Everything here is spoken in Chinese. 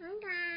红糖